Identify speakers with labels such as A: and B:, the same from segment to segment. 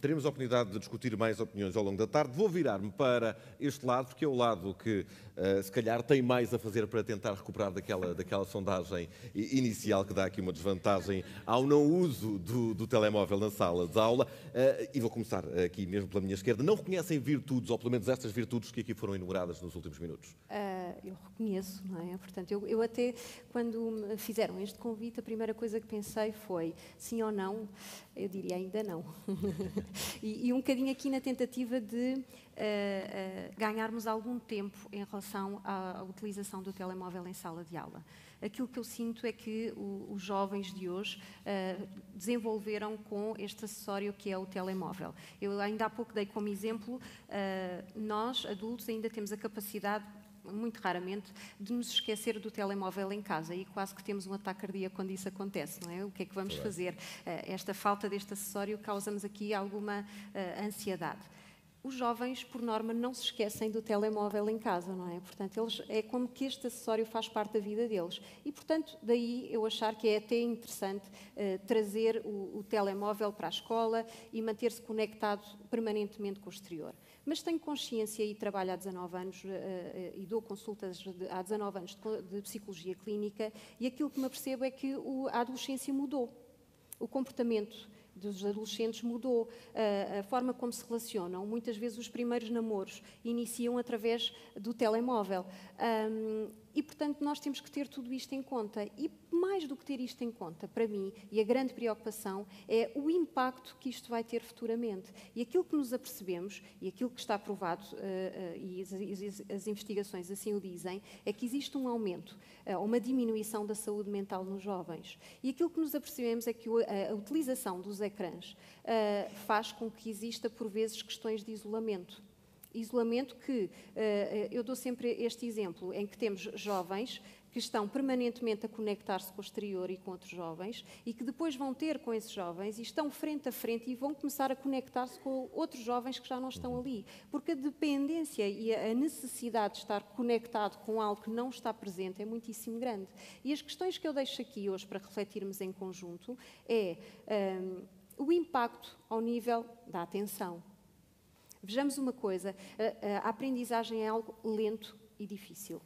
A: Teremos a oportunidade de discutir mais opiniões ao longo da tarde. Vou virar-me para este lado, porque é o lado que, uh, se calhar, tem mais a fazer para tentar recuperar daquela, daquela sondagem inicial que dá aqui uma desvantagem ao não uso do, do telemóvel na sala de aula. Uh, e vou começar aqui mesmo pela minha esquerda. Não reconhecem virtudes, ou pelo menos estas virtudes que aqui foram enumeradas nos últimos minutos?
B: Uh, eu reconheço, não é? Portanto, eu, eu até, quando me fizeram este convite, a primeira coisa que pensei foi sim ou não. Eu diria ainda não. e, e, um bocadinho aqui na tentativa de uh, uh, ganharmos algum tempo em relação à, à, utilização do telemóvel em sala de aula. Aquilo que eu sinto é que o, os jovens de hoje uh, desenvolveram com este acessório que é o telemóvel. Eu ainda há pouco dei como exemplo, nós, adultos, ainda temos a capacidade muito raramente, de nos esquecer do telemóvel em casa e quase que temos um ataque cardíaco quando isso acontece, não é? O que é que vamos fazer? Eh, esta falta deste acessório causa-nos aqui alguma uh, ansiedade. Os jovens, por norma, não se esquecem do telemóvel em casa, não é? Portanto, eles, é como que este acessório faz parte da vida deles. E, portanto, daí eu achar que é até interessante uh, trazer o, o telemóvel para a escola e manter-se conectado permanentemente com o exterior mas tenho consciência e trabalho há 19 anos uh, uh, e dou consultas de, há 19 anos de, de, psicologia clínica e aquilo que me apercebo é que o, a adolescência mudou. O comportamento dos adolescentes mudou. Uh, a forma como se relacionam. Muitas vezes os primeiros namoros iniciam através do telemóvel. Um, e, portanto, nós temos que ter tudo isto em conta. E mais do que ter isto em conta, para mim, e a grande preocupação, é o impacto que isto vai ter futuramente. E aquilo que nos apercebemos, e aquilo que está provado, uh, uh, e as, investigações assim o dizem, é que existe um aumento, uh, uma diminuição da saúde mental nos jovens. E aquilo que nos apercebemos é que a utilização dos ecrãs faz com que exista, por vezes, questões de isolamento Isolamento que, uh, eu dou sempre este exemplo, em que temos jovens que estão permanentemente a conectar-se com o exterior e com outros jovens e que depois vão ter com esses jovens e estão frente a frente e vão começar a conectar-se com outros jovens que já não estão ali. Porque a dependência e a necessidade de estar conectado com algo que não está presente é muitíssimo grande. E as questões que eu deixo aqui hoje para refletirmos em conjunto é um, o impacto ao nível da atenção. Vejamos uma coisa: a, a aprendizagem é algo lento e difícil.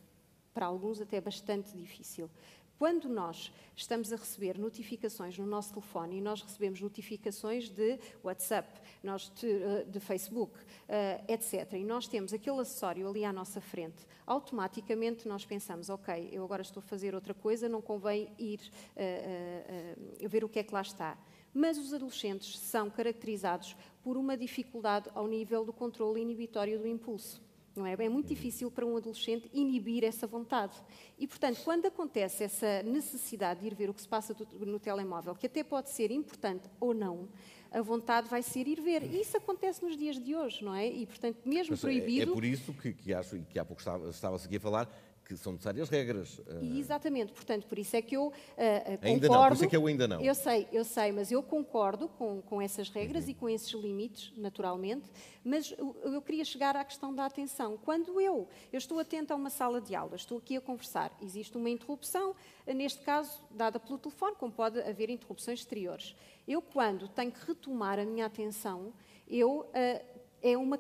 B: Para alguns, até bastante difícil. Quando nós estamos a receber notificações no nosso telefone e nós recebemos notificações de WhatsApp, nós de, eh, de Facebook, uh, eh, etc., e nós temos aquele acessório ali à nossa frente, automaticamente nós pensamos: ok, eu agora estou a fazer outra coisa, não convém ir uh, uh, ver o que é que lá está. Mas os adolescentes são caracterizados por uma dificuldade ao nível do controle inibitório do impulso. Não é? é muito difícil para um adolescente inibir essa vontade. E, portanto, quando acontece essa necessidade de ir ver o que se passa no telemóvel, que até pode ser importante ou não, a vontade vai ser ir ver. E isso acontece nos dias de hoje, não é? E, portanto, mesmo Mas proibido...
A: É, é por isso que, que acho, e que há pouco estava-se estava aqui a falar, que são necessárias regras.
B: Eh. Exatamente, portanto, por isso é que eu uh, concordo.
A: Ainda não, por isso é que eu ainda não.
B: Eu sei, eu sei, mas eu concordo com, com essas regras uhum. e com esses limites, naturalmente, mas eu, eu, queria chegar à questão da atenção. Quando eu, eu estou atenta a uma sala de aula, estou aqui a conversar, existe uma interrupção, neste caso, dada pelo telefone, como pode haver interrupções exteriores. Eu, quando tenho que retomar a minha atenção, eu... Uh, é uma,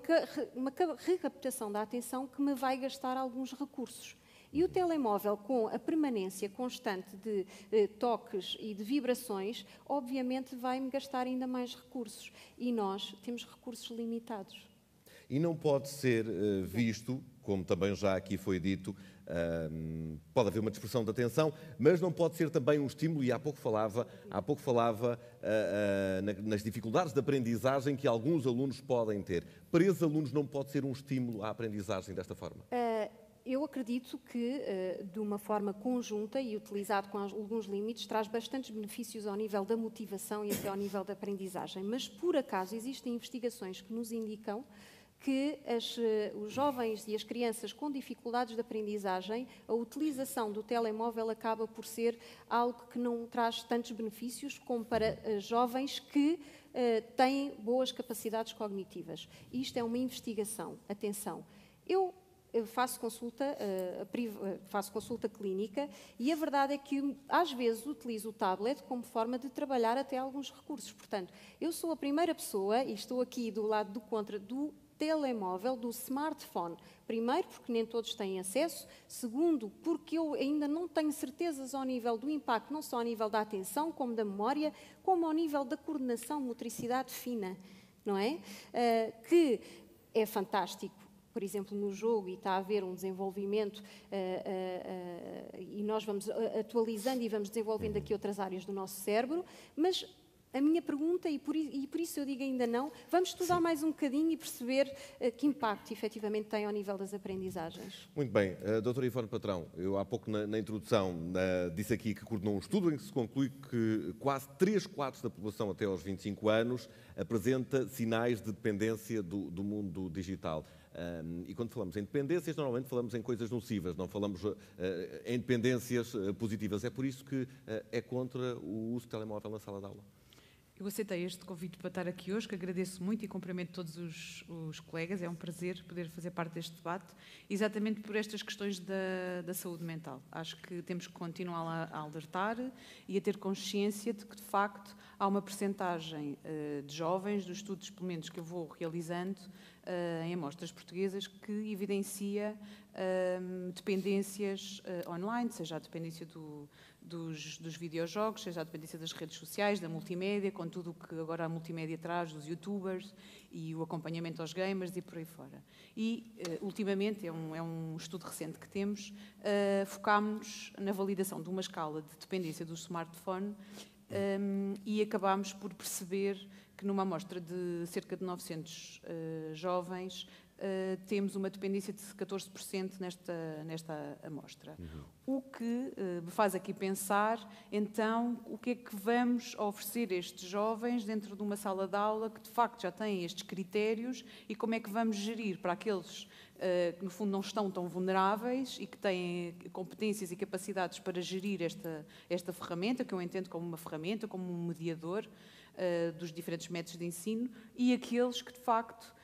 B: uma recaptação da atenção que me vai gastar alguns recursos. E o telemóvel, com a permanência constante de eh, toques e de vibrações, obviamente vai-me gastar ainda mais recursos. E nós temos recursos limitados.
A: E não pode ser uh, visto, como também já aqui foi dito, uh, pode haver uma dispersão de atenção, mas não pode ser também um estímulo, e há pouco falava, há pouco falava uh, nas dificuldades de aprendizagem que alguns alunos podem ter. Para esses alunos não pode ser um estímulo à aprendizagem desta forma?
B: Eu acredito que, eh, de uma forma conjunta e utilizado com alguns limites, traz bastantes benefícios ao nível da motivação e até ao nível da aprendizagem. Mas, por acaso, existem investigações que nos indicam que as, eh, os jovens e as crianças com dificuldades de aprendizagem, a utilização do telemóvel acaba por ser algo que não traz tantos benefícios como para uh, jovens que uh, têm boas capacidades cognitivas. Isto é uma investigação. Atenção, eu faço consulta, uh, faço consulta clínica e a verdade é que às vezes utilizo o tablet como forma de trabalhar até alguns recursos. Portanto, eu sou a primeira pessoa, e estou aqui do lado do contra, do telemóvel, do smartphone. Primeiro, porque nem todos têm acesso. Segundo, porque eu ainda não tenho certezas ao nível do impacto, não só ao nível da atenção, como da memória, como ao nível da coordenação, motricidade fina, não é? Uh, que é fantástico por exemplo, no jogo e está a haver um desenvolvimento uh, uh, uh, e nós vamos atualizando e vamos desenvolvendo aqui outras áreas do nosso cérebro, mas a minha pergunta, e por, e por, isso eu digo ainda não, vamos estudar Sim. mais um bocadinho e perceber uh, que impacto efetivamente tem ao nível das aprendizagens.
A: Muito bem. Uh, doutora Ivone Patrão, eu há pouco na, na introdução uh, disse aqui que coordenou um estudo em que se conclui que quase 3 quartos da população até aos 25 anos apresenta sinais de dependência do, do mundo digital. Um, e quando falamos em dependências, normalmente falamos em coisas nocivas, não falamos uh, em dependências uh, positivas. É por isso que uh, é contra o uso de telemóvel na sala de aula.
C: Eu aceitei este convite para estar aqui hoje, que agradeço muito e cumprimento todos os, os, colegas. É um prazer poder fazer parte deste debate, exatamente por estas questões da, da saúde mental. Acho que temos que continuar a, a, alertar e a ter consciência de que, de facto, há uma percentagem uh, de jovens, dos estudos, pelo menos, que eu vou realizando uh, em amostras portuguesas, que evidencia uh, dependências online, seja a dependência do dos, dos videojogos, seja a dependência das redes sociais, da multimédia, com tudo o que agora a multimédia traz, dos youtubers e o acompanhamento aos gamers e por aí fora. E, uh, ultimamente, é um, é um, estudo recente que temos, uh, focámos na validação de uma escala de dependência do smartphone um, ehm, e acabámos por perceber que numa amostra de cerca de 900 uh, eh, jovens, Uh, temos uma dependência de 14% nesta, nesta amostra. Uhum. O que uh, me faz aqui pensar, então, o que é que vamos oferecer a estes jovens dentro de uma sala de aula que, de facto, já têm estes critérios e como é que vamos gerir para aqueles uh, que, no fundo, não estão tão vulneráveis e que têm competências e capacidades para gerir esta, esta ferramenta, que eu entendo como uma ferramenta, como um mediador dos diferentes métodos de ensino, e aqueles que, de facto, eh,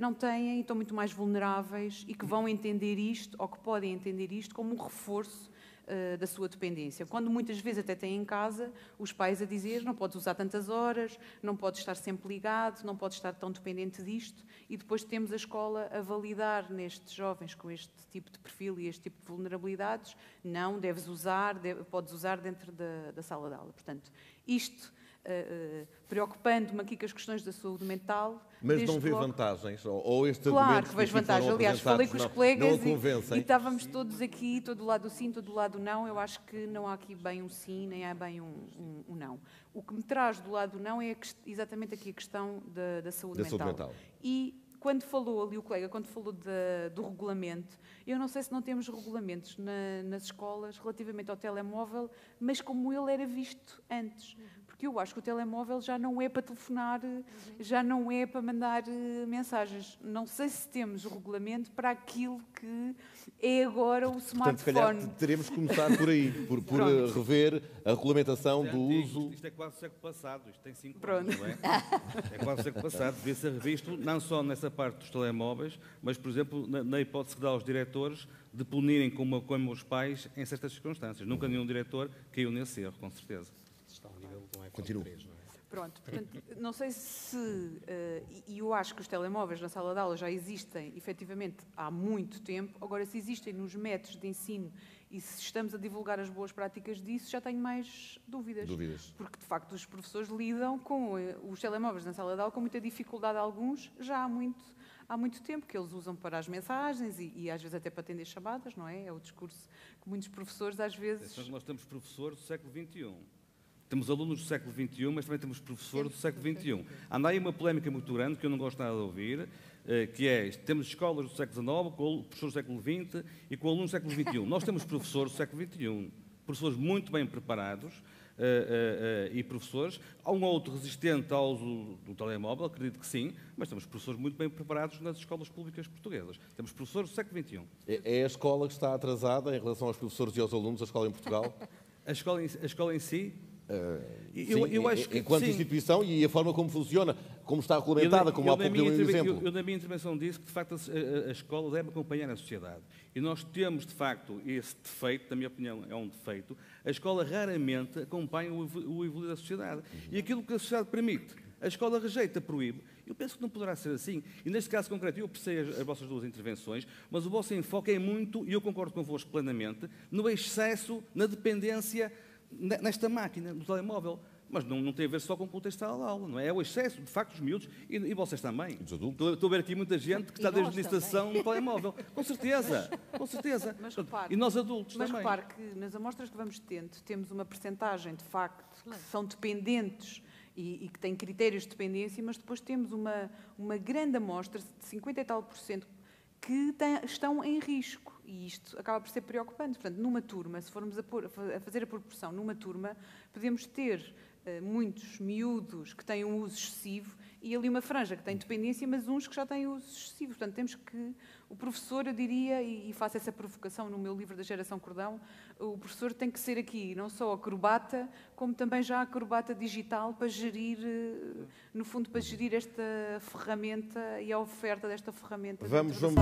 C: não têm e estão muito mais vulneráveis e que vão entender isto, ou que podem entender isto, como um reforço uh, da sua dependência. Quando muitas vezes até têm em casa os pais a dizer não podes usar tantas horas, não podes estar sempre ligado, não podes estar tão dependente disto, e depois temos a escola a validar nestes jovens com este tipo de perfil e este tipo de vulnerabilidades, não, deves usar, podes usar dentro da, da sala de aula. Portanto, isto uh, preocupando-me aqui com as questões da saúde mental.
A: Mas não vê vantagens? Ou, ou este
C: claro que vejo vantagens. Aliás, falei com os não, colegas não e, e, estávamos todos aqui, todo lado sim, todo lado não. Eu acho que não há aqui bem um sim, nem há bem um, um, um não. O que me traz do lado não é exatamente aqui a questão da, da, saúde,
A: da
C: mental.
A: saúde mental.
C: E quando falou ali o colega, quando falou de, do regulamento, eu não sei se não temos regulamentos na, nas escolas relativamente ao telemóvel, mas como ele era visto antes porque eu acho que o telemóvel já não é para telefonar, uhum. já não é para mandar uh, mensagens. Não sei se temos o regulamento para aquilo que é agora o smartphone. Portanto, se calhar
A: teremos que começar por aí, por, por eh, rever a regulamentação é do antigo.
D: uso. Isto é quase o século passado, isto tem cinco Pronto. anos, não é? É quase o século passado, devia ser revisto não só nessa parte dos telemóveis, mas, por exemplo, na, na hipótese que dá aos diretores de punirem como, como os pais em certas circunstâncias. Nunca nenhum diretor caiu nesse erro, com certeza.
A: Continuo.
C: É? Pronto, portanto, não sei se. Uh, e eu acho que os telemóveis na sala de aula já existem, efetivamente, há muito tempo. Agora, se existem nos métodos de ensino e se estamos a divulgar as boas práticas disso, já tenho mais dúvidas.
A: Dúvidas.
C: Porque, de facto, os professores lidam com uh, os telemóveis na sala de aula com muita dificuldade, alguns, já há muito, há muito tempo, que eles usam para as mensagens e, e às vezes até para atender chamadas, não é? É o discurso que muitos professores, às vezes.
D: Nós temos professores do século XXI temos alunos do século XXI, mas também temos professores do século XXI. Anda aí uma polémica muito grande que eu não gosto nada de ouvir, eh, que é, temos escolas do século XIX com professores do século XX e com alunos do século XXI. Nós temos professores do século XXI, professores muito bem preparados, Uh, uh, uh, e professores. Há um outro resistente ao uso do telemóvel, acredito que sim, mas temos professores muito bem preparados nas escolas públicas portuguesas. Temos professores do século XXI.
A: É, é a escola que está atrasada em relação aos professores e aos alunos, a escola em Portugal?
D: a, escola em, a escola em si
A: Uh, eu, eu acho que, enquanto sim. instituição e a forma como funciona, como está regulamentada, como há pouco deu um exemplo.
D: Eu, eu, na minha intervenção disse que, de facto, a, a, escola deve acompanhar a sociedade. E nós temos, de facto, esse defeito, na minha opinião, é um defeito. A escola raramente acompanha o, o evoluir da sociedade. E aquilo que a sociedade permite, a escola rejeita, proíbe. Eu penso que não poderá ser assim. E neste caso concreto, eu apreciei as, as, vossas duas intervenções, mas o vosso enfoque é muito, e eu concordo convosco plenamente, no excesso, na dependência nesta máquina, no telemóvel. Mas não, não tem a ver só com o contexto da aula, não é? É o excesso, de facto, dos miúdos e, e vocês também.
A: Os adultos.
D: Estou, estou, a ver aqui muita gente que está desde a licitação no telemóvel. Com certeza, com certeza.
C: Mas, repare,
D: e nós adultos
C: mas
D: também.
C: Mas repare que nas amostras que vamos tendo, temos uma percentagem, de facto, que são dependentes e, e, que têm critérios de dependência, mas depois temos uma, uma grande amostra, de 50 e tal por cento, que estão em risco. E isto acaba por ser preocupante. Portanto, numa turma, se formos a, por, a fazer a proporção numa turma, podemos ter uh, muitos miúdos que têm um uso excessivo e ali uma franja que tem dependência, mas uns que já têm uso excessivo. Portanto, temos que. O professor, eu diria, e, e faço essa provocação no meu livro da Geração Cordão, o professor tem que ser aqui não só acrobata, como também já acrobata digital para gerir, eh, no fundo, para gerir esta ferramenta e a oferta desta ferramenta.
A: Vamos, vamos.